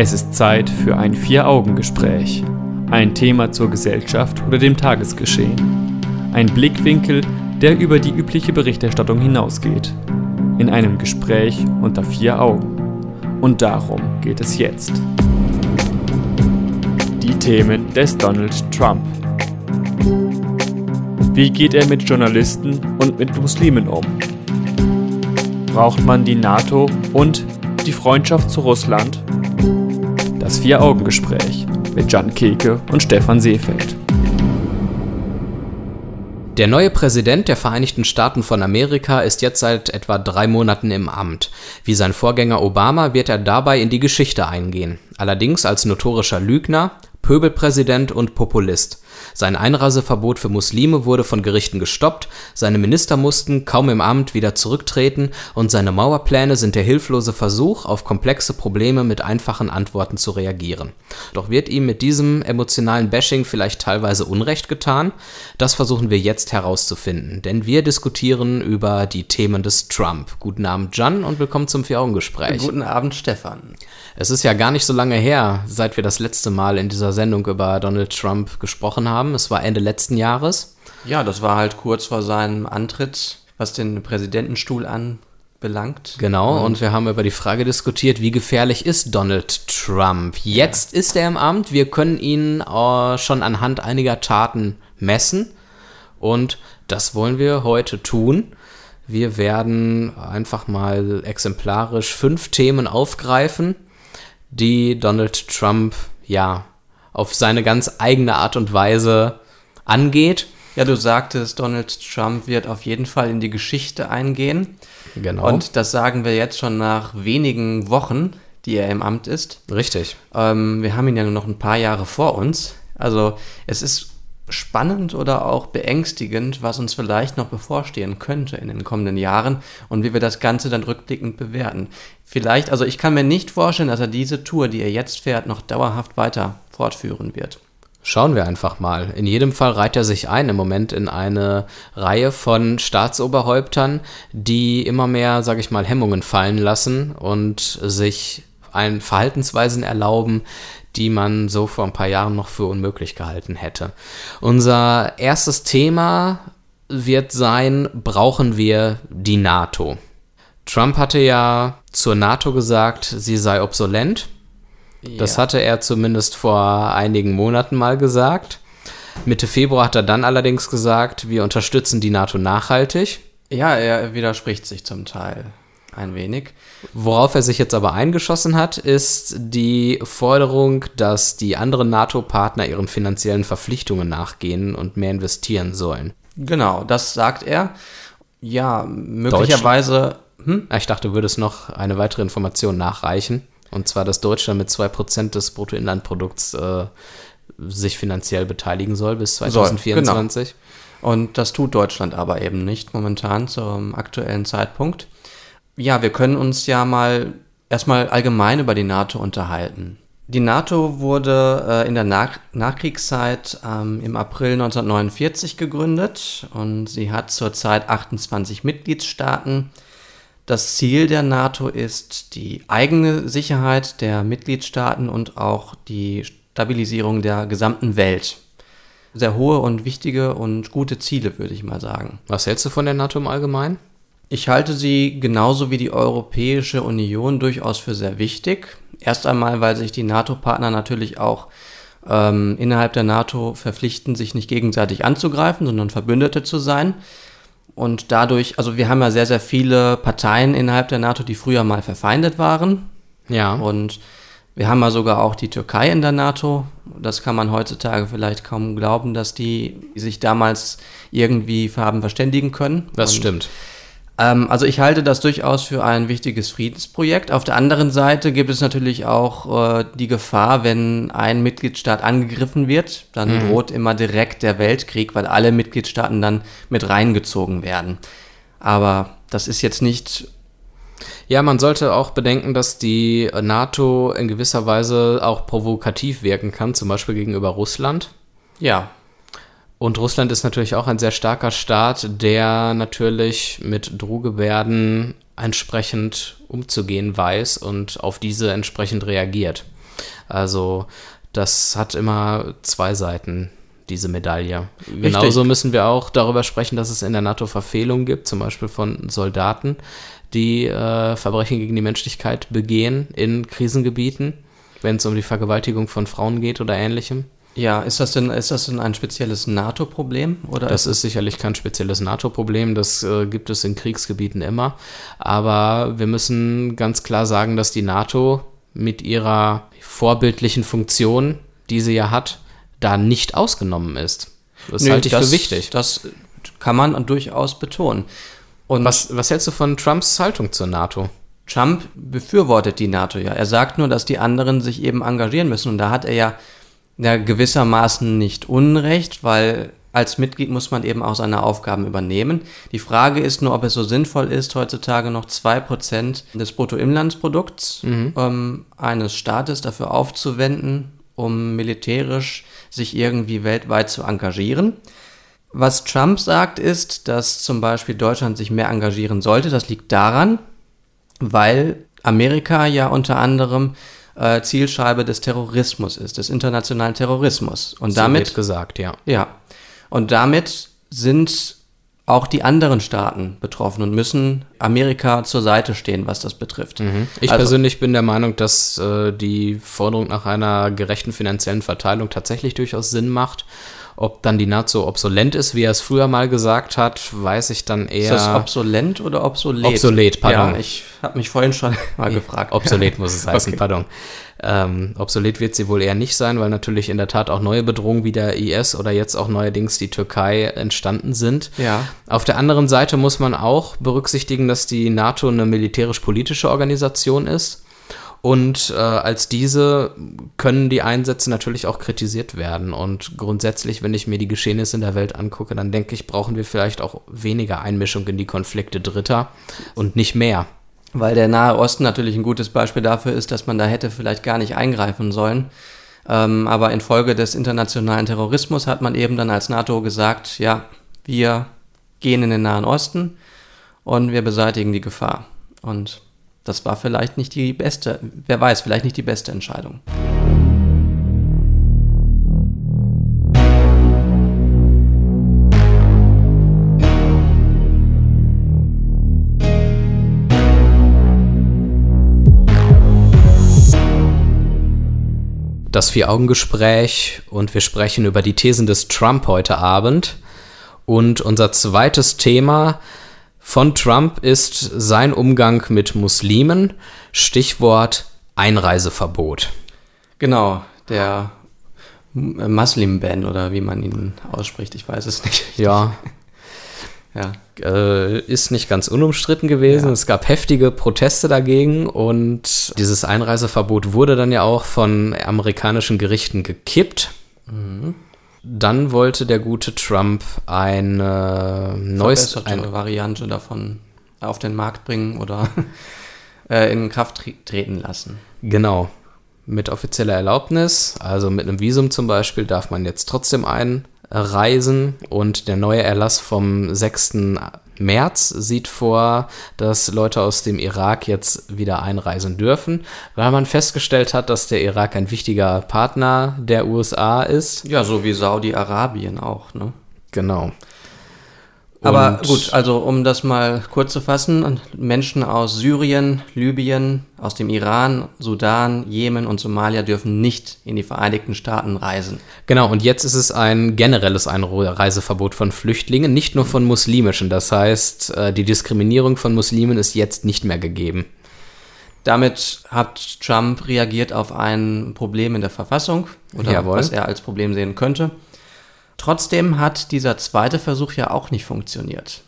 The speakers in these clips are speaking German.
Es ist Zeit für ein Vier-Augen-Gespräch. Ein Thema zur Gesellschaft oder dem Tagesgeschehen. Ein Blickwinkel, der über die übliche Berichterstattung hinausgeht. In einem Gespräch unter vier Augen. Und darum geht es jetzt. Die Themen des Donald Trump. Wie geht er mit Journalisten und mit Muslimen um? Braucht man die NATO und die Freundschaft zu Russland? Das Vier-Augen-Gespräch mit Jan Keke und Stefan Seefeld. Der neue Präsident der Vereinigten Staaten von Amerika ist jetzt seit etwa drei Monaten im Amt. Wie sein Vorgänger Obama wird er dabei in die Geschichte eingehen. Allerdings als notorischer Lügner, Pöbelpräsident und Populist. Sein Einreiseverbot für Muslime wurde von Gerichten gestoppt, seine Minister mussten kaum im Amt wieder zurücktreten und seine Mauerpläne sind der hilflose Versuch, auf komplexe Probleme mit einfachen Antworten zu reagieren. Doch wird ihm mit diesem emotionalen Bashing vielleicht teilweise Unrecht getan? Das versuchen wir jetzt herauszufinden, denn wir diskutieren über die Themen des Trump. Guten Abend, Jan, und willkommen zum Vier-Augen-Gespräch. Guten Abend, Stefan. Es ist ja gar nicht so lange her, seit wir das letzte Mal in dieser Sendung über Donald Trump gesprochen haben. Es war Ende letzten Jahres. Ja, das war halt kurz vor seinem Antritt, was den Präsidentenstuhl anbelangt. Genau, und, und wir haben über die Frage diskutiert, wie gefährlich ist Donald Trump? Jetzt ja. ist er im Amt, wir können ihn äh, schon anhand einiger Taten messen und das wollen wir heute tun. Wir werden einfach mal exemplarisch fünf Themen aufgreifen, die Donald Trump ja auf seine ganz eigene Art und Weise angeht. Ja, du sagtest, Donald Trump wird auf jeden Fall in die Geschichte eingehen. Genau. Und das sagen wir jetzt schon nach wenigen Wochen, die er im Amt ist. Richtig. Ähm, wir haben ihn ja nur noch ein paar Jahre vor uns. Also es ist spannend oder auch beängstigend, was uns vielleicht noch bevorstehen könnte in den kommenden Jahren und wie wir das Ganze dann rückblickend bewerten. Vielleicht, also ich kann mir nicht vorstellen, dass er diese Tour, die er jetzt fährt, noch dauerhaft weiter fortführen wird. Schauen wir einfach mal. In jedem Fall reiht er sich ein im Moment in eine Reihe von Staatsoberhäuptern, die immer mehr, sage ich mal, Hemmungen fallen lassen und sich ein Verhaltensweisen erlauben, die man so vor ein paar Jahren noch für unmöglich gehalten hätte. Unser erstes Thema wird sein, brauchen wir die NATO? Trump hatte ja zur NATO gesagt, sie sei obsolent. Ja. Das hatte er zumindest vor einigen Monaten mal gesagt. Mitte Februar hat er dann allerdings gesagt, wir unterstützen die NATO nachhaltig. Ja, er widerspricht sich zum Teil ein wenig. Worauf er sich jetzt aber eingeschossen hat, ist die Forderung, dass die anderen NATO-Partner ihren finanziellen Verpflichtungen nachgehen und mehr investieren sollen. Genau, das sagt er. Ja, möglicherweise. Hm? Ich dachte, würde es noch eine weitere Information nachreichen. Und zwar, dass Deutschland mit 2% des Bruttoinlandprodukts äh, sich finanziell beteiligen soll bis 2024. Soll, genau. Und das tut Deutschland aber eben nicht momentan zum aktuellen Zeitpunkt. Ja, wir können uns ja mal erstmal allgemein über die NATO unterhalten. Die NATO wurde äh, in der Nach Nachkriegszeit ähm, im April 1949 gegründet und sie hat zurzeit 28 Mitgliedstaaten. Das Ziel der NATO ist die eigene Sicherheit der Mitgliedstaaten und auch die Stabilisierung der gesamten Welt. Sehr hohe und wichtige und gute Ziele, würde ich mal sagen. Was hältst du von der NATO im Allgemeinen? Ich halte sie genauso wie die Europäische Union durchaus für sehr wichtig. Erst einmal, weil sich die NATO-Partner natürlich auch ähm, innerhalb der NATO verpflichten, sich nicht gegenseitig anzugreifen, sondern Verbündete zu sein. Und dadurch, also wir haben ja sehr, sehr viele Parteien innerhalb der NATO, die früher mal verfeindet waren. Ja. Und wir haben ja sogar auch die Türkei in der NATO. Das kann man heutzutage vielleicht kaum glauben, dass die sich damals irgendwie haben verständigen können. Das Und stimmt. Ähm, also ich halte das durchaus für ein wichtiges Friedensprojekt. Auf der anderen Seite gibt es natürlich auch äh, die Gefahr, wenn ein Mitgliedstaat angegriffen wird, dann mhm. droht immer direkt der Weltkrieg, weil alle Mitgliedstaaten dann mit reingezogen werden. Aber das ist jetzt nicht ja, man sollte auch bedenken, dass die NATO in gewisser Weise auch provokativ wirken kann, zum Beispiel gegenüber Russland. Ja. Und Russland ist natürlich auch ein sehr starker Staat, der natürlich mit Drohgebärden entsprechend umzugehen weiß und auf diese entsprechend reagiert. Also das hat immer zwei Seiten, diese Medaille. Genauso müssen wir auch darüber sprechen, dass es in der NATO Verfehlungen gibt, zum Beispiel von Soldaten, die äh, Verbrechen gegen die Menschlichkeit begehen in Krisengebieten, wenn es um die Vergewaltigung von Frauen geht oder ähnlichem. Ja, ist das denn, ist das denn ein spezielles NATO-Problem? Das ist sicherlich kein spezielles NATO-Problem, das äh, gibt es in Kriegsgebieten immer. Aber wir müssen ganz klar sagen, dass die NATO mit ihrer vorbildlichen Funktion, die sie ja hat, da nicht ausgenommen ist. Das Nö, halte ich das, für wichtig. Das kann man durchaus betonen. Und was, was hältst du von Trumps Haltung zur NATO? Trump befürwortet die NATO ja. Er sagt nur, dass die anderen sich eben engagieren müssen. Und da hat er ja, ja gewissermaßen nicht Unrecht, weil als Mitglied muss man eben auch seine Aufgaben übernehmen. Die Frage ist nur, ob es so sinnvoll ist, heutzutage noch 2% des Bruttoinlandsprodukts mhm. ähm, eines Staates dafür aufzuwenden, um militärisch sich irgendwie weltweit zu engagieren. Was Trump sagt, ist, dass zum Beispiel Deutschland sich mehr engagieren sollte. Das liegt daran, weil Amerika ja unter anderem äh, Zielscheibe des Terrorismus ist, des internationalen Terrorismus. Und so damit wird gesagt, ja. Ja. Und damit sind auch die anderen Staaten betroffen und müssen Amerika zur Seite stehen, was das betrifft. Mhm. Ich also, persönlich bin der Meinung, dass äh, die Forderung nach einer gerechten finanziellen Verteilung tatsächlich durchaus Sinn macht. Ob dann die NATO obsolent ist, wie er es früher mal gesagt hat, weiß ich dann eher. Ist das obsolent oder obsolet? Obsolet, pardon. Ja, ich habe mich vorhin schon mal gefragt. Obsolet muss es heißen, okay. pardon. Ähm, obsolet wird sie wohl eher nicht sein, weil natürlich in der Tat auch neue Bedrohungen wie der IS oder jetzt auch neuerdings die Türkei entstanden sind. Ja. Auf der anderen Seite muss man auch berücksichtigen, dass die NATO eine militärisch-politische Organisation ist. Und äh, als diese können die Einsätze natürlich auch kritisiert werden. Und grundsätzlich, wenn ich mir die Geschehnisse in der Welt angucke, dann denke ich, brauchen wir vielleicht auch weniger Einmischung in die Konflikte Dritter und nicht mehr. Weil der Nahe Osten natürlich ein gutes Beispiel dafür ist, dass man da hätte vielleicht gar nicht eingreifen sollen. Ähm, aber infolge des internationalen Terrorismus hat man eben dann als NATO gesagt, ja, wir gehen in den Nahen Osten und wir beseitigen die Gefahr. Und das war vielleicht nicht die beste, wer weiß, vielleicht nicht die beste Entscheidung. Das Vier-Augen-Gespräch und wir sprechen über die Thesen des Trump heute Abend. Und unser zweites Thema von Trump ist sein Umgang mit Muslimen. Stichwort Einreiseverbot. Genau, der Muslim-Ban oder wie man ihn ausspricht, ich weiß es nicht. Ja. ja. Äh, ist nicht ganz unumstritten gewesen. Ja. Es gab heftige Proteste dagegen und dieses Einreiseverbot wurde dann ja auch von amerikanischen Gerichten gekippt. Mhm. Dann wollte der gute Trump eine neues eine Variante davon auf den Markt bringen oder äh, in Kraft treten lassen. Genau. Mit offizieller Erlaubnis, also mit einem Visum zum Beispiel, darf man jetzt trotzdem einreisen und der neue Erlass vom 6. März sieht vor, dass Leute aus dem Irak jetzt wieder einreisen dürfen, weil man festgestellt hat, dass der Irak ein wichtiger Partner der USA ist. Ja, so wie Saudi-Arabien auch, ne? Genau. Aber gut, also um das mal kurz zu fassen, Menschen aus Syrien, Libyen, aus dem Iran, Sudan, Jemen und Somalia dürfen nicht in die Vereinigten Staaten reisen. Genau, und jetzt ist es ein generelles Einreiseverbot von Flüchtlingen, nicht nur von muslimischen. Das heißt, äh, die Diskriminierung von Muslimen ist jetzt nicht mehr gegeben. Damit hat Trump reagiert auf ein Problem in der Verfassung oder Jawohl. was er als Problem sehen könnte. Trotzdem hat dieser zweite Versuch ja auch nicht funktioniert.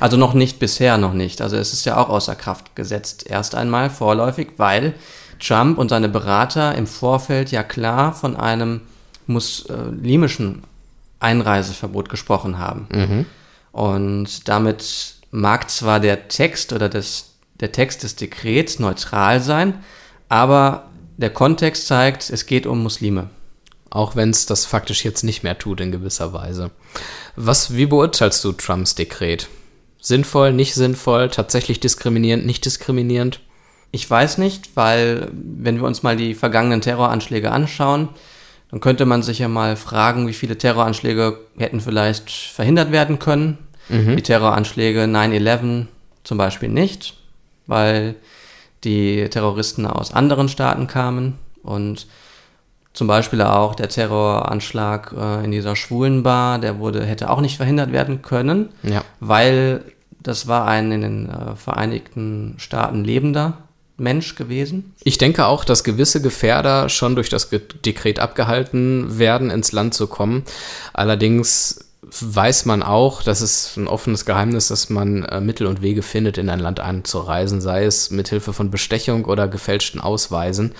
Also noch nicht bisher noch nicht. Also es ist ja auch außer Kraft gesetzt erst einmal vorläufig, weil Trump und seine Berater im Vorfeld ja klar von einem muslimischen Einreiseverbot gesprochen haben. Mhm. Und damit mag zwar der Text oder das, der Text des Dekrets neutral sein, aber der Kontext zeigt, es geht um Muslime. Auch wenn es das faktisch jetzt nicht mehr tut in gewisser Weise. Was, wie beurteilst du Trumps Dekret? Sinnvoll, nicht sinnvoll, tatsächlich diskriminierend, nicht diskriminierend? Ich weiß nicht, weil wenn wir uns mal die vergangenen Terroranschläge anschauen, dann könnte man sich ja mal fragen, wie viele Terroranschläge hätten vielleicht verhindert werden können. Mhm. Die Terroranschläge 9-11 zum Beispiel nicht, weil die Terroristen aus anderen Staaten kamen und zum Beispiel auch der Terroranschlag äh, in dieser schwulen Bar, der wurde, hätte auch nicht verhindert werden können, ja. weil das war ein in den äh, Vereinigten Staaten lebender Mensch gewesen. Ich denke auch, dass gewisse Gefährder schon durch das Dekret abgehalten werden, ins Land zu kommen. Allerdings weiß man auch, das ist ein offenes Geheimnis, dass man äh, Mittel und Wege findet, in ein Land einzureisen, sei es mit Hilfe von Bestechung oder gefälschten Ausweisen.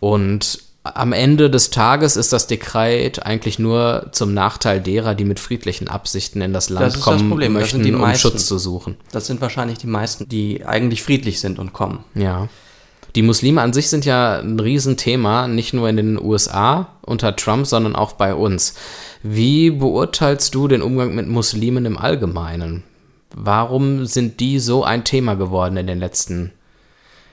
Und am Ende des Tages ist das Dekret eigentlich nur zum Nachteil derer, die mit friedlichen Absichten in das Land das kommen, Problem. möchten, um meisten. Schutz zu suchen. Das sind wahrscheinlich die meisten, die eigentlich friedlich sind und kommen. Ja. Die Muslime an sich sind ja ein Riesenthema, nicht nur in den USA unter Trump, sondern auch bei uns. Wie beurteilst du den Umgang mit Muslimen im Allgemeinen? Warum sind die so ein Thema geworden in den letzten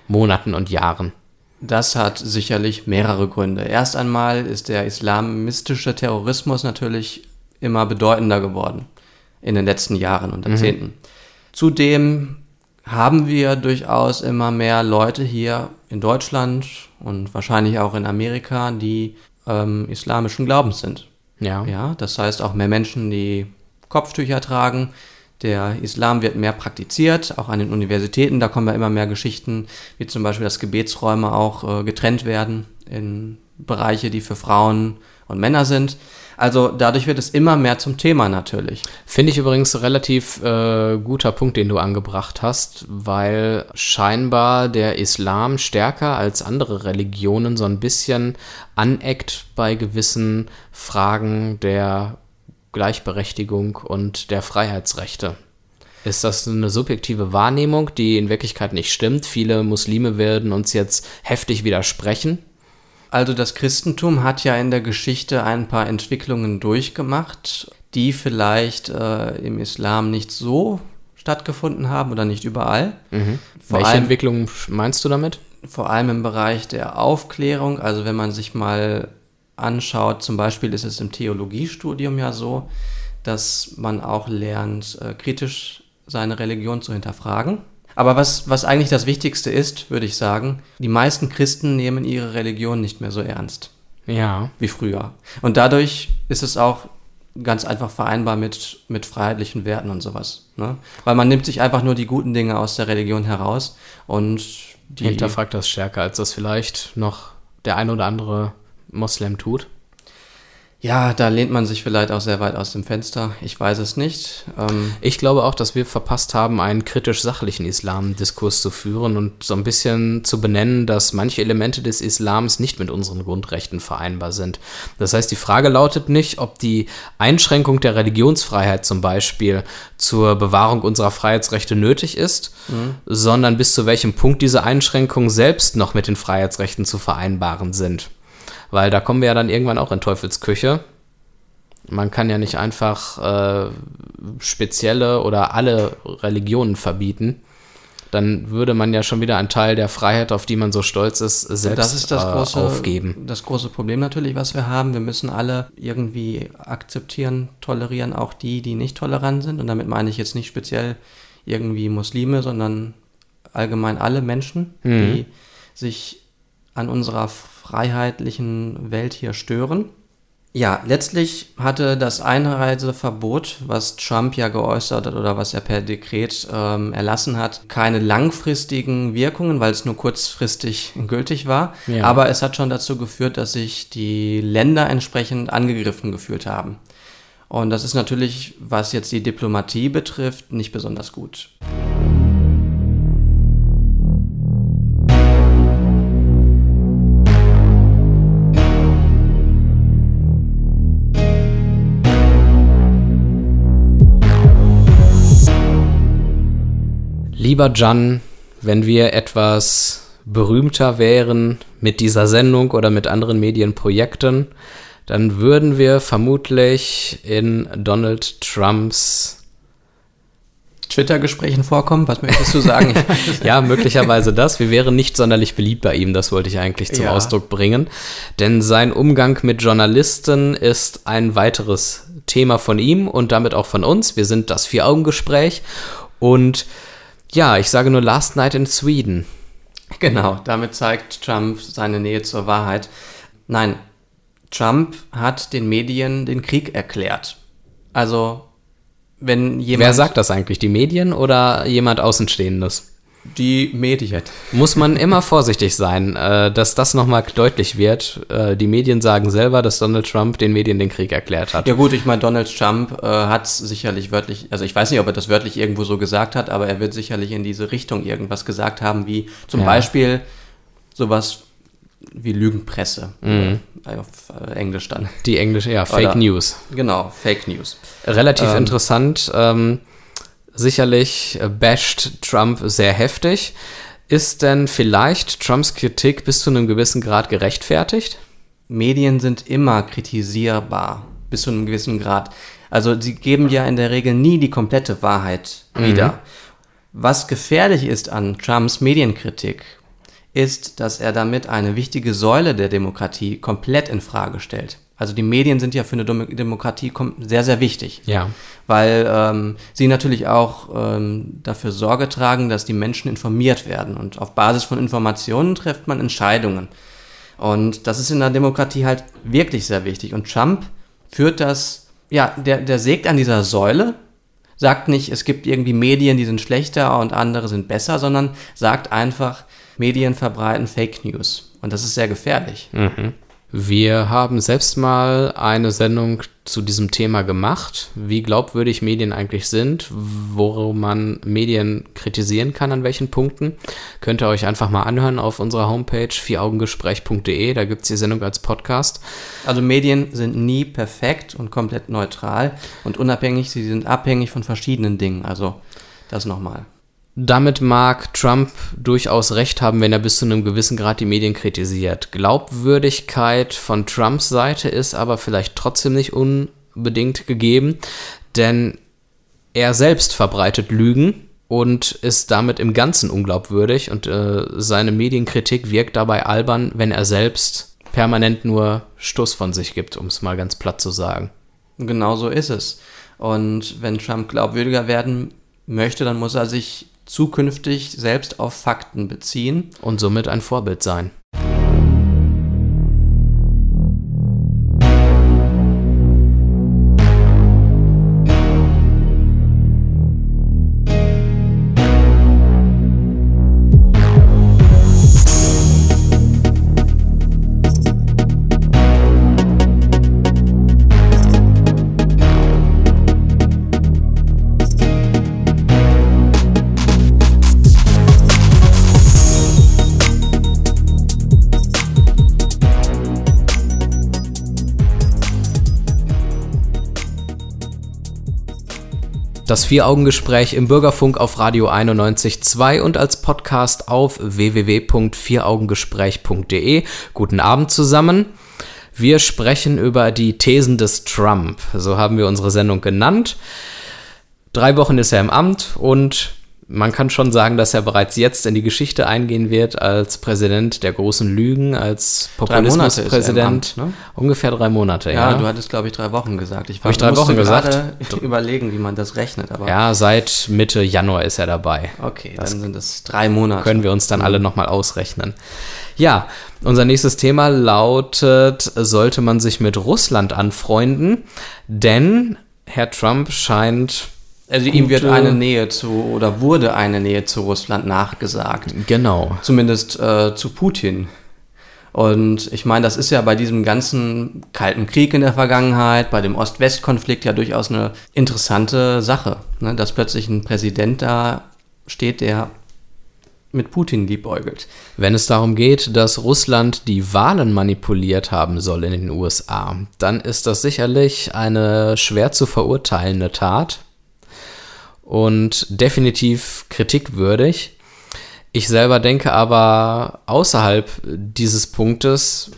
Monaten und Jahren? Das hat sicherlich mehrere Gründe. Erst einmal ist der islamistische Terrorismus natürlich immer bedeutender geworden in den letzten Jahren und Jahrzehnten. Mhm. Zudem haben wir durchaus immer mehr Leute hier in Deutschland und wahrscheinlich auch in Amerika, die ähm, islamischen Glaubens sind. Ja. ja. Das heißt auch mehr Menschen, die Kopftücher tragen, der Islam wird mehr praktiziert, auch an den Universitäten. Da kommen ja immer mehr Geschichten, wie zum Beispiel, dass Gebetsräume auch äh, getrennt werden in Bereiche, die für Frauen und Männer sind. Also dadurch wird es immer mehr zum Thema natürlich. Finde ich übrigens relativ äh, guter Punkt, den du angebracht hast, weil scheinbar der Islam stärker als andere Religionen so ein bisschen aneckt bei gewissen Fragen der Gleichberechtigung und der Freiheitsrechte. Ist das eine subjektive Wahrnehmung, die in Wirklichkeit nicht stimmt? Viele Muslime werden uns jetzt heftig widersprechen. Also das Christentum hat ja in der Geschichte ein paar Entwicklungen durchgemacht, die vielleicht äh, im Islam nicht so stattgefunden haben oder nicht überall. Mhm. Welche allem, Entwicklungen meinst du damit? Vor allem im Bereich der Aufklärung. Also wenn man sich mal anschaut, zum Beispiel ist es im Theologiestudium ja so, dass man auch lernt, äh, kritisch seine Religion zu hinterfragen. Aber was, was eigentlich das Wichtigste ist, würde ich sagen, die meisten Christen nehmen ihre Religion nicht mehr so ernst. Ja. Wie früher. Und dadurch ist es auch ganz einfach vereinbar mit, mit freiheitlichen Werten und sowas. Ne? Weil man nimmt sich einfach nur die guten Dinge aus der Religion heraus und die. Hinterfragt das stärker, als das vielleicht noch der ein oder andere Moslem tut? Ja, da lehnt man sich vielleicht auch sehr weit aus dem Fenster. Ich weiß es nicht. Ähm ich glaube auch, dass wir verpasst haben, einen kritisch-sachlichen Islam-Diskurs zu führen und so ein bisschen zu benennen, dass manche Elemente des Islams nicht mit unseren Grundrechten vereinbar sind. Das heißt, die Frage lautet nicht, ob die Einschränkung der Religionsfreiheit zum Beispiel zur Bewahrung unserer Freiheitsrechte nötig ist, mhm. sondern bis zu welchem Punkt diese Einschränkungen selbst noch mit den Freiheitsrechten zu vereinbaren sind. Weil da kommen wir ja dann irgendwann auch in Teufelsküche. Man kann ja nicht einfach äh, spezielle oder alle Religionen verbieten. Dann würde man ja schon wieder einen Teil der Freiheit, auf die man so stolz ist, selbst das ist das äh, große, aufgeben. Das große Problem natürlich, was wir haben. Wir müssen alle irgendwie akzeptieren, tolerieren, auch die, die nicht tolerant sind. Und damit meine ich jetzt nicht speziell irgendwie Muslime, sondern allgemein alle Menschen, mhm. die sich an unserer freiheitlichen Welt hier stören. Ja, letztlich hatte das Einreiseverbot, was Trump ja geäußert hat oder was er per Dekret ähm, erlassen hat, keine langfristigen Wirkungen, weil es nur kurzfristig gültig war. Ja. Aber es hat schon dazu geführt, dass sich die Länder entsprechend angegriffen gefühlt haben. Und das ist natürlich, was jetzt die Diplomatie betrifft, nicht besonders gut. Lieber Jan, wenn wir etwas berühmter wären mit dieser Sendung oder mit anderen Medienprojekten, dann würden wir vermutlich in Donald Trumps Twitter-Gesprächen vorkommen? Was möchtest du sagen? ja, möglicherweise das. Wir wären nicht sonderlich beliebt bei ihm, das wollte ich eigentlich zum ja. Ausdruck bringen. Denn sein Umgang mit Journalisten ist ein weiteres Thema von ihm und damit auch von uns. Wir sind das Vier-Augen-Gespräch und ja, ich sage nur Last Night in Sweden. Genau, damit zeigt Trump seine Nähe zur Wahrheit. Nein, Trump hat den Medien den Krieg erklärt. Also, wenn jemand. Wer sagt das eigentlich? Die Medien oder jemand Außenstehendes? Die Medien. Muss man immer vorsichtig sein, äh, dass das nochmal deutlich wird. Äh, die Medien sagen selber, dass Donald Trump den Medien den Krieg erklärt hat. Ja gut, ich meine, Donald Trump äh, hat sicherlich wörtlich, also ich weiß nicht, ob er das wörtlich irgendwo so gesagt hat, aber er wird sicherlich in diese Richtung irgendwas gesagt haben, wie zum ja. Beispiel sowas wie Lügenpresse. Mhm. Auf äh, Englisch dann. Die englische, ja, Fake Oder, News. Genau, Fake News. Relativ ähm, interessant. Ähm, sicherlich basht Trump sehr heftig. Ist denn vielleicht Trumps Kritik bis zu einem gewissen Grad gerechtfertigt? Medien sind immer kritisierbar, bis zu einem gewissen Grad. Also sie geben ja in der Regel nie die komplette Wahrheit wieder. Mhm. Was gefährlich ist an Trumps Medienkritik ist, dass er damit eine wichtige Säule der Demokratie komplett in Frage stellt. Also die Medien sind ja für eine Demokratie sehr, sehr wichtig. Ja. Weil ähm, sie natürlich auch ähm, dafür Sorge tragen, dass die Menschen informiert werden. Und auf Basis von Informationen trifft man Entscheidungen. Und das ist in der Demokratie halt wirklich sehr wichtig. Und Trump führt das, ja, der, der sägt an dieser Säule, sagt nicht, es gibt irgendwie Medien, die sind schlechter und andere sind besser, sondern sagt einfach, Medien verbreiten Fake News. Und das ist sehr gefährlich. Mhm. Wir haben selbst mal eine Sendung zu diesem Thema gemacht, wie glaubwürdig Medien eigentlich sind, worum man Medien kritisieren kann, an welchen Punkten. Könnt ihr euch einfach mal anhören auf unserer Homepage vieraugengespräch.de, da gibt es die Sendung als Podcast. Also Medien sind nie perfekt und komplett neutral und unabhängig, sie sind abhängig von verschiedenen Dingen. Also das nochmal. Damit mag Trump durchaus recht haben, wenn er bis zu einem gewissen Grad die Medien kritisiert. Glaubwürdigkeit von Trumps Seite ist aber vielleicht trotzdem nicht unbedingt gegeben, denn er selbst verbreitet Lügen und ist damit im Ganzen unglaubwürdig und äh, seine Medienkritik wirkt dabei albern, wenn er selbst permanent nur Stoß von sich gibt, um es mal ganz platt zu sagen. Genau so ist es. Und wenn Trump glaubwürdiger werden möchte, dann muss er sich zukünftig selbst auf Fakten beziehen. Und somit ein Vorbild sein. Das Vier-Augen-Gespräch im Bürgerfunk auf Radio 91.2 und als Podcast auf www.vieraugengespräch.de. Guten Abend zusammen. Wir sprechen über die Thesen des Trump. So haben wir unsere Sendung genannt. Drei Wochen ist er im Amt und man kann schon sagen, dass er bereits jetzt in die Geschichte eingehen wird als Präsident der großen Lügen, als Populismuspräsident. Ne? Ungefähr drei Monate, ja. Ja, du hattest, glaube ich, drei Wochen gesagt. Ich, war, ich drei Wochen gesagt? überlegen, wie man das rechnet. Aber ja, seit Mitte Januar ist er dabei. Okay, das dann sind es drei Monate. Können wir uns dann alle nochmal ausrechnen. Ja, unser nächstes Thema lautet, sollte man sich mit Russland anfreunden? Denn Herr Trump scheint also ihm wird eine Nähe zu, oder wurde eine Nähe zu Russland nachgesagt. Genau. Zumindest äh, zu Putin. Und ich meine, das ist ja bei diesem ganzen Kalten Krieg in der Vergangenheit, bei dem Ost-West-Konflikt ja durchaus eine interessante Sache, ne? dass plötzlich ein Präsident da steht, der mit Putin liebäugelt. Wenn es darum geht, dass Russland die Wahlen manipuliert haben soll in den USA, dann ist das sicherlich eine schwer zu verurteilende Tat und definitiv kritikwürdig. Ich selber denke aber außerhalb dieses Punktes,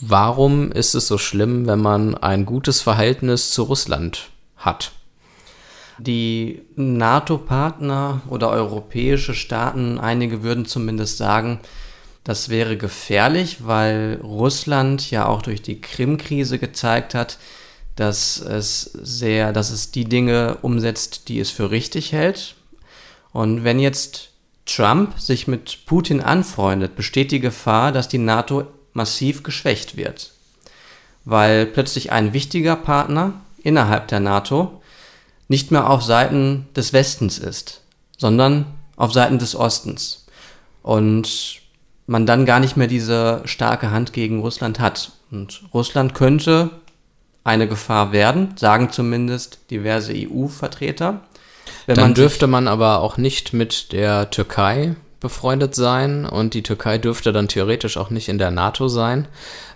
warum ist es so schlimm, wenn man ein gutes Verhältnis zu Russland hat? Die NATO-Partner oder europäische Staaten, einige würden zumindest sagen, das wäre gefährlich, weil Russland ja auch durch die Krim-Krise gezeigt hat, dass es sehr, dass es die Dinge umsetzt, die es für richtig hält. Und wenn jetzt Trump sich mit Putin anfreundet, besteht die Gefahr, dass die NATO massiv geschwächt wird, weil plötzlich ein wichtiger Partner innerhalb der NATO nicht mehr auf Seiten des Westens ist, sondern auf Seiten des Ostens. Und man dann gar nicht mehr diese starke Hand gegen Russland hat. Und Russland könnte eine Gefahr werden, sagen zumindest diverse EU-Vertreter. Dann man dürfte man aber auch nicht mit der Türkei befreundet sein und die Türkei dürfte dann theoretisch auch nicht in der NATO sein,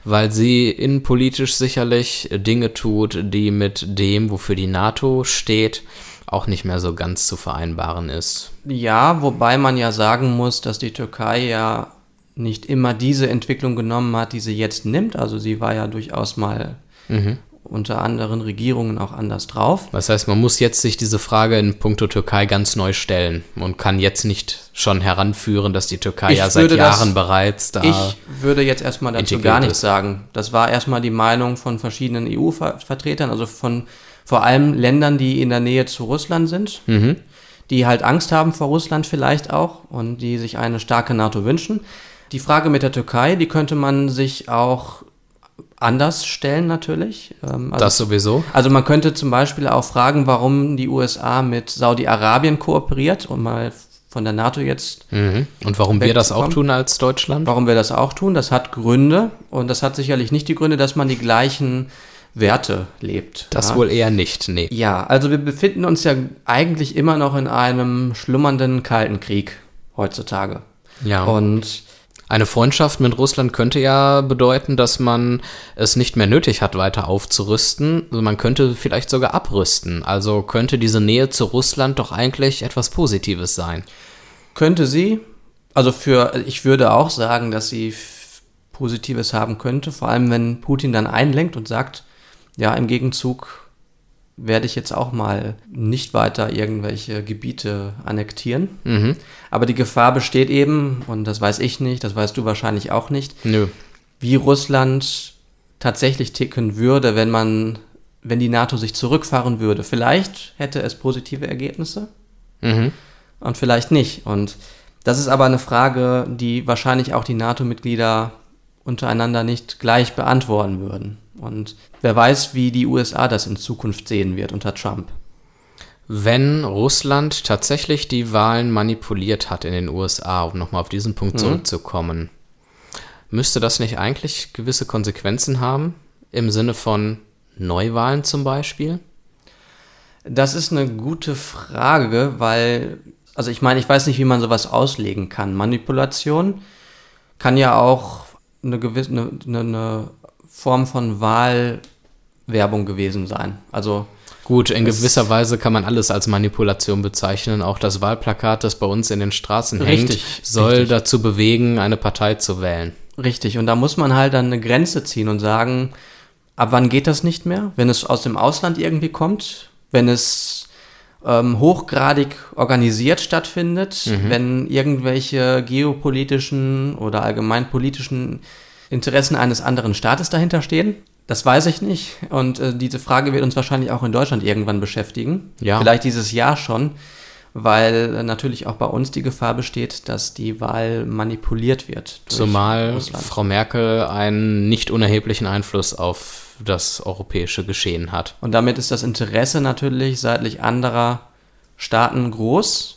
weil sie innenpolitisch sicherlich Dinge tut, die mit dem, wofür die NATO steht, auch nicht mehr so ganz zu vereinbaren ist. Ja, wobei man ja sagen muss, dass die Türkei ja nicht immer diese Entwicklung genommen hat, die sie jetzt nimmt. Also sie war ja durchaus mal mhm unter anderen Regierungen auch anders drauf. Das heißt, man muss jetzt sich diese Frage in puncto Türkei ganz neu stellen und kann jetzt nicht schon heranführen, dass die Türkei ich ja seit Jahren das, bereits da. Ich würde jetzt erstmal dazu gar nichts sagen. Das war erstmal die Meinung von verschiedenen EU-Vertretern, also von vor allem Ländern, die in der Nähe zu Russland sind, mhm. die halt Angst haben vor Russland vielleicht auch und die sich eine starke NATO wünschen. Die Frage mit der Türkei, die könnte man sich auch anders stellen natürlich. Ähm, also, das sowieso. Also man könnte zum Beispiel auch fragen, warum die USA mit Saudi-Arabien kooperiert, um mal von der NATO jetzt. Mhm. Und warum wir das auch tun als Deutschland? Warum wir das auch tun, das hat Gründe und das hat sicherlich nicht die Gründe, dass man die gleichen Werte lebt. Das ja. wohl eher nicht, nee. Ja, also wir befinden uns ja eigentlich immer noch in einem schlummernden Kalten Krieg heutzutage. Ja. Und eine Freundschaft mit Russland könnte ja bedeuten, dass man es nicht mehr nötig hat, weiter aufzurüsten. Also man könnte vielleicht sogar abrüsten. Also könnte diese Nähe zu Russland doch eigentlich etwas Positives sein. Könnte sie. Also für, ich würde auch sagen, dass sie Positives haben könnte. Vor allem, wenn Putin dann einlenkt und sagt, ja, im Gegenzug werde ich jetzt auch mal nicht weiter irgendwelche Gebiete annektieren. Mhm. Aber die Gefahr besteht eben, und das weiß ich nicht, das weißt du wahrscheinlich auch nicht, Nö. wie Russland tatsächlich ticken würde, wenn man, wenn die NATO sich zurückfahren würde. Vielleicht hätte es positive Ergebnisse mhm. und vielleicht nicht. Und das ist aber eine Frage, die wahrscheinlich auch die NATO-Mitglieder untereinander nicht gleich beantworten würden. Und wer weiß, wie die USA das in Zukunft sehen wird unter Trump. Wenn Russland tatsächlich die Wahlen manipuliert hat in den USA, um nochmal auf diesen Punkt mhm. zurückzukommen, müsste das nicht eigentlich gewisse Konsequenzen haben? Im Sinne von Neuwahlen zum Beispiel? Das ist eine gute Frage, weil, also ich meine, ich weiß nicht, wie man sowas auslegen kann. Manipulation kann ja auch eine gewisse, eine, eine Form von Wahlwerbung gewesen sein. Also Gut, in gewisser Weise kann man alles als Manipulation bezeichnen. Auch das Wahlplakat, das bei uns in den Straßen richtig, hängt, soll richtig. dazu bewegen, eine Partei zu wählen. Richtig, und da muss man halt dann eine Grenze ziehen und sagen, ab wann geht das nicht mehr? Wenn es aus dem Ausland irgendwie kommt, wenn es ähm, hochgradig organisiert stattfindet, mhm. wenn irgendwelche geopolitischen oder allgemeinpolitischen Interessen eines anderen Staates dahinter stehen? Das weiß ich nicht. Und äh, diese Frage wird uns wahrscheinlich auch in Deutschland irgendwann beschäftigen. Ja. Vielleicht dieses Jahr schon, weil äh, natürlich auch bei uns die Gefahr besteht, dass die Wahl manipuliert wird. Zumal Russland. Frau Merkel einen nicht unerheblichen Einfluss auf das europäische Geschehen hat. Und damit ist das Interesse natürlich seitlich anderer Staaten groß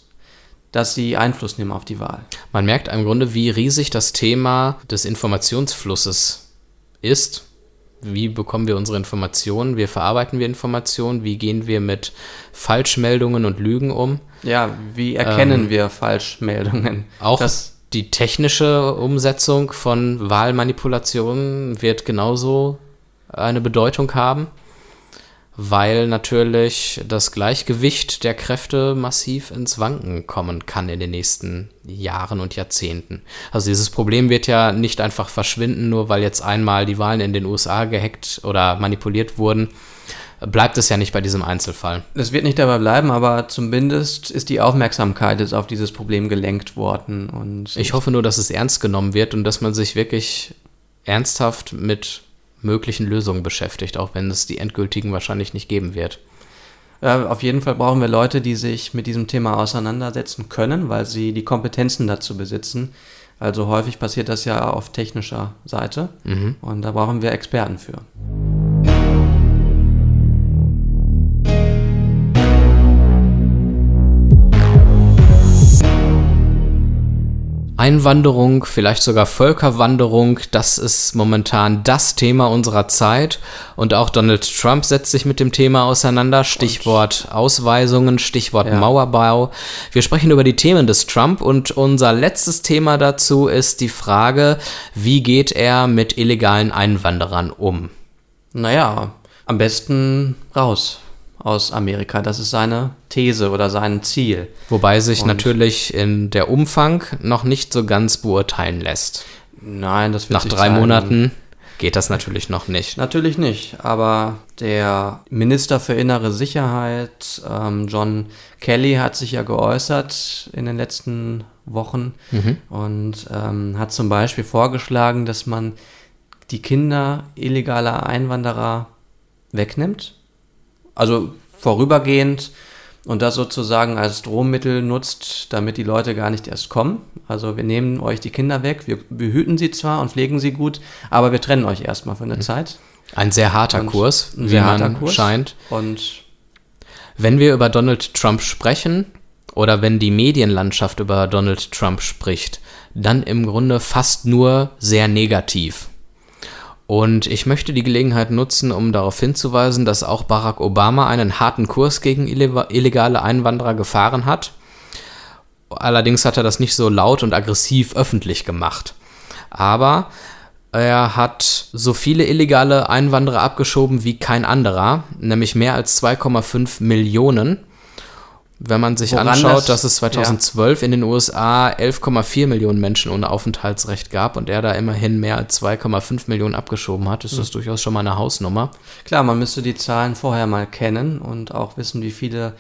dass sie Einfluss nehmen auf die Wahl. Man merkt im Grunde, wie riesig das Thema des Informationsflusses ist. Wie bekommen wir unsere Informationen? Wie verarbeiten wir Informationen? Wie gehen wir mit Falschmeldungen und Lügen um? Ja, wie erkennen ähm, wir Falschmeldungen? Auch das die technische Umsetzung von Wahlmanipulationen wird genauso eine Bedeutung haben weil natürlich das Gleichgewicht der Kräfte massiv ins Wanken kommen kann in den nächsten Jahren und Jahrzehnten. Also dieses Problem wird ja nicht einfach verschwinden, nur weil jetzt einmal die Wahlen in den USA gehackt oder manipuliert wurden, bleibt es ja nicht bei diesem Einzelfall. Es wird nicht dabei bleiben, aber zumindest ist die Aufmerksamkeit jetzt auf dieses Problem gelenkt worden. Und ich hoffe nur, dass es ernst genommen wird und dass man sich wirklich ernsthaft mit möglichen Lösungen beschäftigt, auch wenn es die endgültigen wahrscheinlich nicht geben wird. Ja, auf jeden Fall brauchen wir Leute, die sich mit diesem Thema auseinandersetzen können, weil sie die Kompetenzen dazu besitzen. Also häufig passiert das ja auf technischer Seite mhm. und da brauchen wir Experten für. Einwanderung, vielleicht sogar Völkerwanderung, das ist momentan das Thema unserer Zeit. Und auch Donald Trump setzt sich mit dem Thema auseinander. Stichwort und, Ausweisungen, Stichwort ja. Mauerbau. Wir sprechen über die Themen des Trump und unser letztes Thema dazu ist die Frage, wie geht er mit illegalen Einwanderern um? Naja, am besten raus aus Amerika. Das ist seine These oder sein Ziel. Wobei sich Und natürlich in der Umfang noch nicht so ganz beurteilen lässt. Nein, das wird Nach drei zeigen. Monaten geht das natürlich noch nicht. Natürlich nicht, aber der Minister für innere Sicherheit, ähm, John Kelly, hat sich ja geäußert in den letzten Wochen mhm. und ähm, hat zum Beispiel vorgeschlagen, dass man die Kinder illegaler Einwanderer wegnimmt also vorübergehend und das sozusagen als Drohmittel nutzt, damit die Leute gar nicht erst kommen. Also wir nehmen euch die Kinder weg, wir behüten sie zwar und pflegen sie gut, aber wir trennen euch erstmal für eine mhm. Zeit. Ein sehr harter und Kurs, ein sehr harter Kurs scheint. Und wenn wir über Donald Trump sprechen oder wenn die Medienlandschaft über Donald Trump spricht, dann im Grunde fast nur sehr negativ. Und ich möchte die Gelegenheit nutzen, um darauf hinzuweisen, dass auch Barack Obama einen harten Kurs gegen illegale Einwanderer gefahren hat. Allerdings hat er das nicht so laut und aggressiv öffentlich gemacht. Aber er hat so viele illegale Einwanderer abgeschoben wie kein anderer, nämlich mehr als 2,5 Millionen. Wenn man sich Woran anschaut, das, dass es 2012 ja. in den USA 11,4 Millionen Menschen ohne Aufenthaltsrecht gab und er da immerhin mehr als 2,5 Millionen abgeschoben hat, ist hm. das durchaus schon mal eine Hausnummer. Klar, man müsste die Zahlen vorher mal kennen und auch wissen, wie viele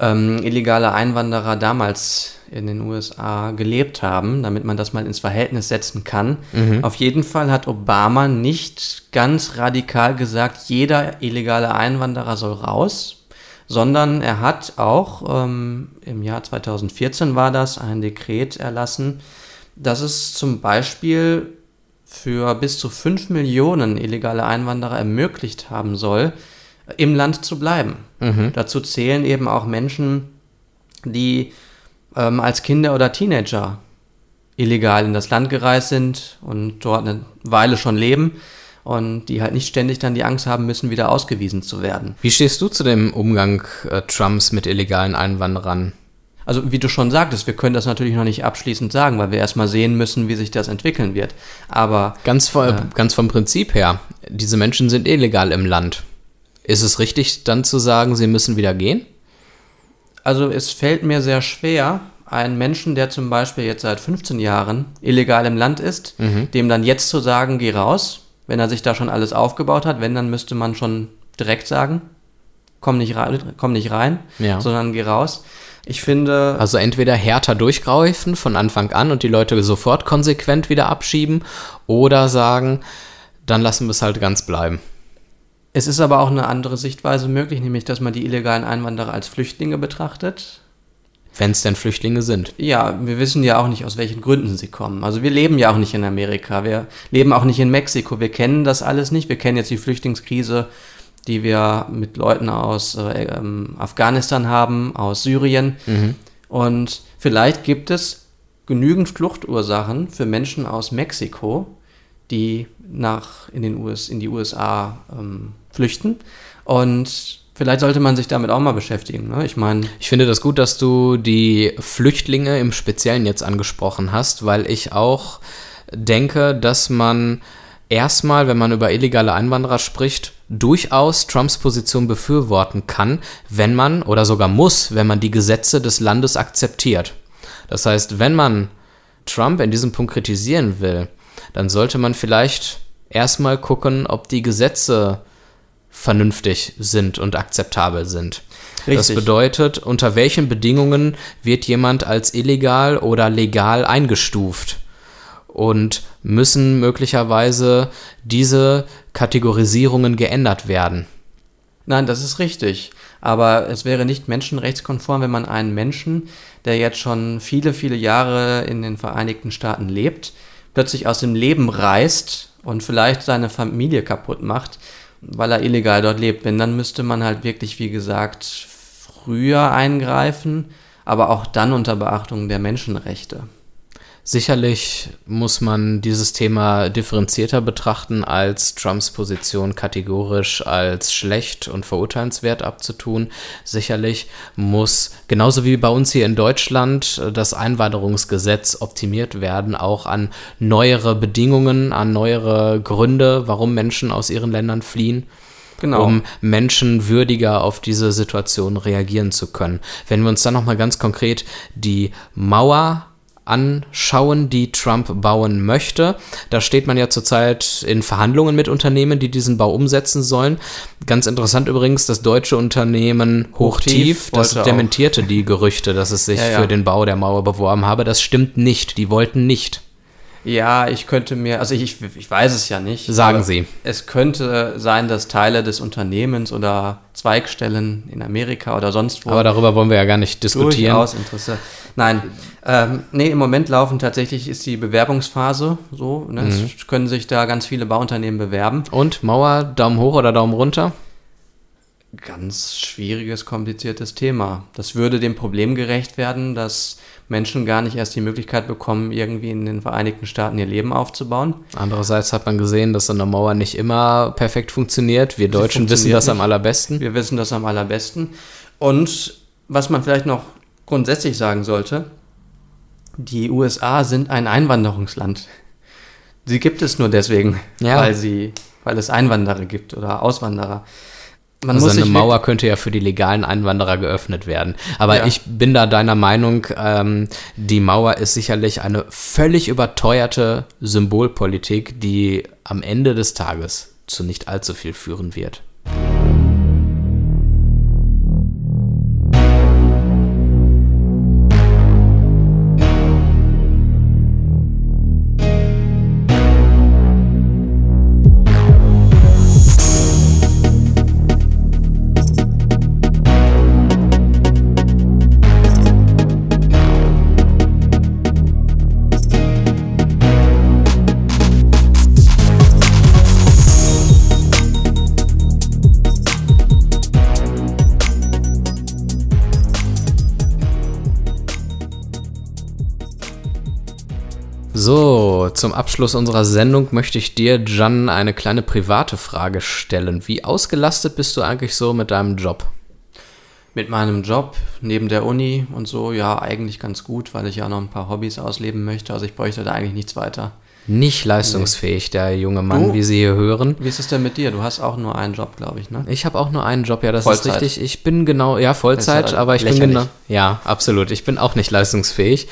ähm, illegale Einwanderer damals in den USA gelebt haben, damit man das mal ins Verhältnis setzen kann. Mhm. Auf jeden Fall hat Obama nicht ganz radikal gesagt, jeder illegale Einwanderer soll raus, sondern er hat auch ähm, im Jahr 2014 war das ein Dekret erlassen, dass es zum Beispiel für bis zu 5 Millionen illegale Einwanderer ermöglicht haben soll, im Land zu bleiben. Mhm. Dazu zählen eben auch Menschen, die ähm, als Kinder oder Teenager illegal in das Land gereist sind und dort eine Weile schon leben und die halt nicht ständig dann die Angst haben müssen, wieder ausgewiesen zu werden. Wie stehst du zu dem Umgang äh, Trumps mit illegalen Einwanderern? Also wie du schon sagtest, wir können das natürlich noch nicht abschließend sagen, weil wir erstmal sehen müssen, wie sich das entwickeln wird. Aber ganz, vor, äh, ganz vom Prinzip her, diese Menschen sind illegal im Land. Ist es richtig dann zu sagen, sie müssen wieder gehen? Also es fällt mir sehr schwer, einen Menschen, der zum Beispiel jetzt seit 15 Jahren illegal im Land ist, mhm. dem dann jetzt zu sagen, geh raus, wenn er sich da schon alles aufgebaut hat. Wenn, dann müsste man schon direkt sagen, komm nicht rein, komm nicht rein ja. sondern geh raus. Ich finde. Also entweder härter durchgreifen von Anfang an und die Leute sofort konsequent wieder abschieben oder sagen, dann lassen wir es halt ganz bleiben. Es ist aber auch eine andere Sichtweise möglich, nämlich dass man die illegalen Einwanderer als Flüchtlinge betrachtet. Wenn es denn Flüchtlinge sind. Ja, wir wissen ja auch nicht, aus welchen Gründen sie kommen. Also wir leben ja auch nicht in Amerika, wir leben auch nicht in Mexiko, wir kennen das alles nicht. Wir kennen jetzt die Flüchtlingskrise, die wir mit Leuten aus äh, ähm, Afghanistan haben, aus Syrien. Mhm. Und vielleicht gibt es genügend Fluchtursachen für Menschen aus Mexiko, die nach in, den US, in die USA ähm, flüchten. Und Vielleicht sollte man sich damit auch mal beschäftigen. Ne? Ich meine. Ich finde das gut, dass du die Flüchtlinge im Speziellen jetzt angesprochen hast, weil ich auch denke, dass man erstmal, wenn man über illegale Einwanderer spricht, durchaus Trumps Position befürworten kann, wenn man oder sogar muss, wenn man die Gesetze des Landes akzeptiert. Das heißt, wenn man Trump in diesem Punkt kritisieren will, dann sollte man vielleicht erstmal gucken, ob die Gesetze vernünftig sind und akzeptabel sind. Richtig. Das bedeutet, unter welchen Bedingungen wird jemand als illegal oder legal eingestuft? Und müssen möglicherweise diese Kategorisierungen geändert werden? Nein, das ist richtig. Aber es wäre nicht menschenrechtskonform, wenn man einen Menschen, der jetzt schon viele, viele Jahre in den Vereinigten Staaten lebt, plötzlich aus dem Leben reißt und vielleicht seine Familie kaputt macht, weil er illegal dort lebt. Wenn, dann müsste man halt wirklich, wie gesagt, früher eingreifen, aber auch dann unter Beachtung der Menschenrechte. Sicherlich muss man dieses Thema differenzierter betrachten, als Trumps Position kategorisch als schlecht und verurteilenswert abzutun. Sicherlich muss, genauso wie bei uns hier in Deutschland, das Einwanderungsgesetz optimiert werden, auch an neuere Bedingungen, an neuere Gründe, warum Menschen aus ihren Ländern fliehen. Genau. um Menschen würdiger auf diese Situation reagieren zu können. Wenn wir uns dann nochmal ganz konkret die Mauer anschauen, die Trump bauen möchte. Da steht man ja zurzeit in Verhandlungen mit Unternehmen, die diesen Bau umsetzen sollen. Ganz interessant übrigens, das deutsche Unternehmen Hochtief, Hochtief das dementierte die Gerüchte, dass es sich Ja, ja. für den Bau der Mauer beworben habe. Das stimmt nicht. Die wollten nicht. Ja, ich könnte mir, also ich, ich weiß es ja nicht. Sagen Sie. Es könnte sein, dass Teile des Unternehmens oder Zweigstellen in Amerika oder sonst wo Aber darüber wollen wir ja gar nicht diskutieren. durchaus Interesse. Nein, ähm, nee, im Moment laufen tatsächlich ist die Bewerbungsphase so. Ne? Mhm. Es können sich da ganz viele Bauunternehmen bewerben. Und Mauer, Daumen hoch oder Daumen runter? Ganz schwieriges, kompliziertes Thema. Das würde dem Problem gerecht werden, dass Menschen gar nicht erst die Möglichkeit bekommen, irgendwie in den Vereinigten Staaten ihr Leben aufzubauen. Andererseits hat man gesehen, dass so eine Mauer nicht immer perfekt funktioniert. Wir Deutschen wissen das am nicht. allerbesten. Wir wissen das am allerbesten. Und was man vielleicht noch grundsätzlich sagen sollte, die USA sind ein Einwanderungsland. Sie gibt es nur deswegen, Ja. weil, sie, weil es Einwanderer gibt oder Auswanderer. Man Also muss eine Mauer könnte ja für die legalen Einwanderer geöffnet werden. Aber Ja. ich bin da deiner Meinung, ähm, die Mauer ist sicherlich eine völlig überteuerte Symbolpolitik, die am Ende des Tages zu nicht allzu viel führen wird. So, zum Abschluss unserer Sendung möchte ich dir, Jan, eine kleine private Frage stellen. Wie ausgelastet bist du eigentlich so mit deinem Job? mit meinem Job neben der Uni und so, ja, eigentlich ganz gut, weil ich ja noch ein paar Hobbys ausleben möchte. Also ich bräuchte da eigentlich nichts weiter. Nicht leistungsfähig, der junge Mann, Du? wie Sie hier hören. Wie ist es denn mit dir? Du hast auch nur einen Job, glaube ich, ne? Ich habe auch nur einen Job, ja, das ist Vollzeit. richtig. Ich bin genau, ja, Vollzeit, ist ja aber ich bin lächerlich. genau, ja, absolut. Ich bin auch nicht leistungsfähig.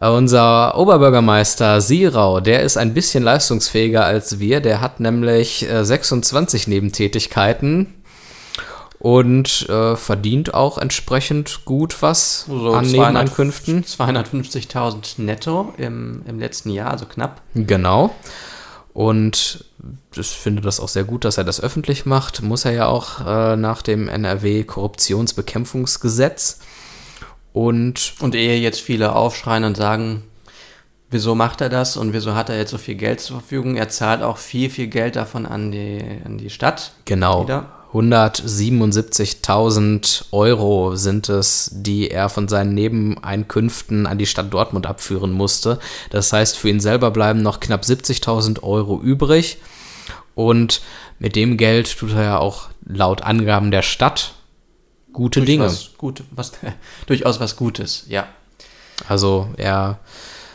Äh, Unser Oberbürgermeister Sirau, der ist ein bisschen leistungsfähiger als wir. Der hat nämlich äh, 26 Nebentätigkeiten und äh, verdient auch entsprechend gut was an 200 Nebeneinkünften. 250.000 netto im, im letzten Jahr, also knapp. Genau. Und ich finde das auch sehr gut, dass er das öffentlich macht. Muss er ja auch äh, nach dem NRW-Korruptionsbekämpfungsgesetz. Und Und ehe jetzt viele aufschreien und sagen, wieso macht er das und wieso hat er jetzt so viel Geld zur Verfügung, er zahlt auch viel, viel Geld davon an die, an die Stadt. genau, Wieder. 177.000 Euro sind es, die er von seinen Nebeneinkünften an die Stadt Dortmund abführen musste. Das heißt, für ihn selber bleiben noch knapp 70.000 Euro übrig. Und mit dem Geld tut er ja auch laut Angaben der Stadt gute Dinge. Was gut, was, durchaus was Gutes, ja. Also er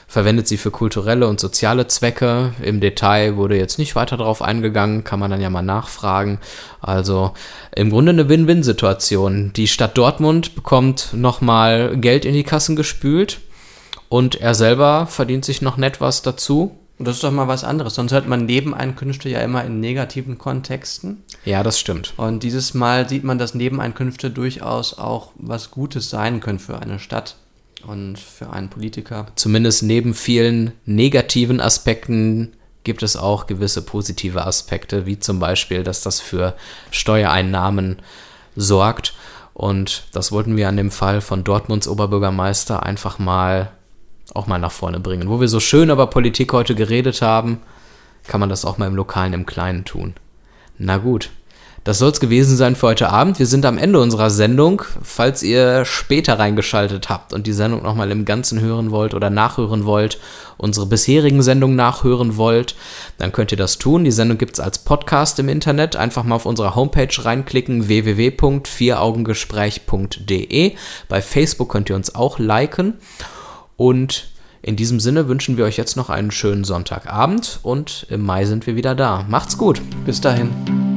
verwendet sie für kulturelle und soziale Zwecke. Im Detail wurde jetzt nicht weiter darauf eingegangen, kann man dann ja mal nachfragen. Also im Grunde eine Win-Win-Situation. Die Stadt Dortmund bekommt nochmal Geld in die Kassen gespült und er selber verdient sich noch nett was dazu. Und das ist doch mal was anderes. Sonst hört man Nebeneinkünfte ja immer in negativen Kontexten. Ja, das stimmt. Und dieses Mal sieht man, dass Nebeneinkünfte durchaus auch was Gutes sein können für eine Stadt und für einen Politiker. Zumindest neben vielen negativen Aspekten gibt es auch gewisse positive Aspekte, wie zum Beispiel, dass das für Steuereinnahmen sorgt. Und das wollten wir an dem Fall von Dortmunds Oberbürgermeister einfach mal auch mal nach vorne bringen. Wo wir so schön über Politik heute geredet haben, kann man das auch mal im Lokalen, im Kleinen tun. Na gut, das soll es gewesen sein für heute Abend. Wir sind am Ende unserer Sendung. Falls ihr später reingeschaltet habt und die Sendung nochmal im Ganzen hören wollt oder nachhören wollt, unsere bisherigen Sendungen nachhören wollt, dann könnt ihr das tun. Die Sendung gibt es als Podcast im Internet. Einfach mal auf unserer Homepage reinklicken, www.vieraugengespräch.de. Bei Facebook könnt ihr uns auch liken. Und in diesem Sinne wünschen wir euch jetzt noch einen schönen Sonntagabend und im Mai sind wir wieder da. Macht's gut. Bis dahin.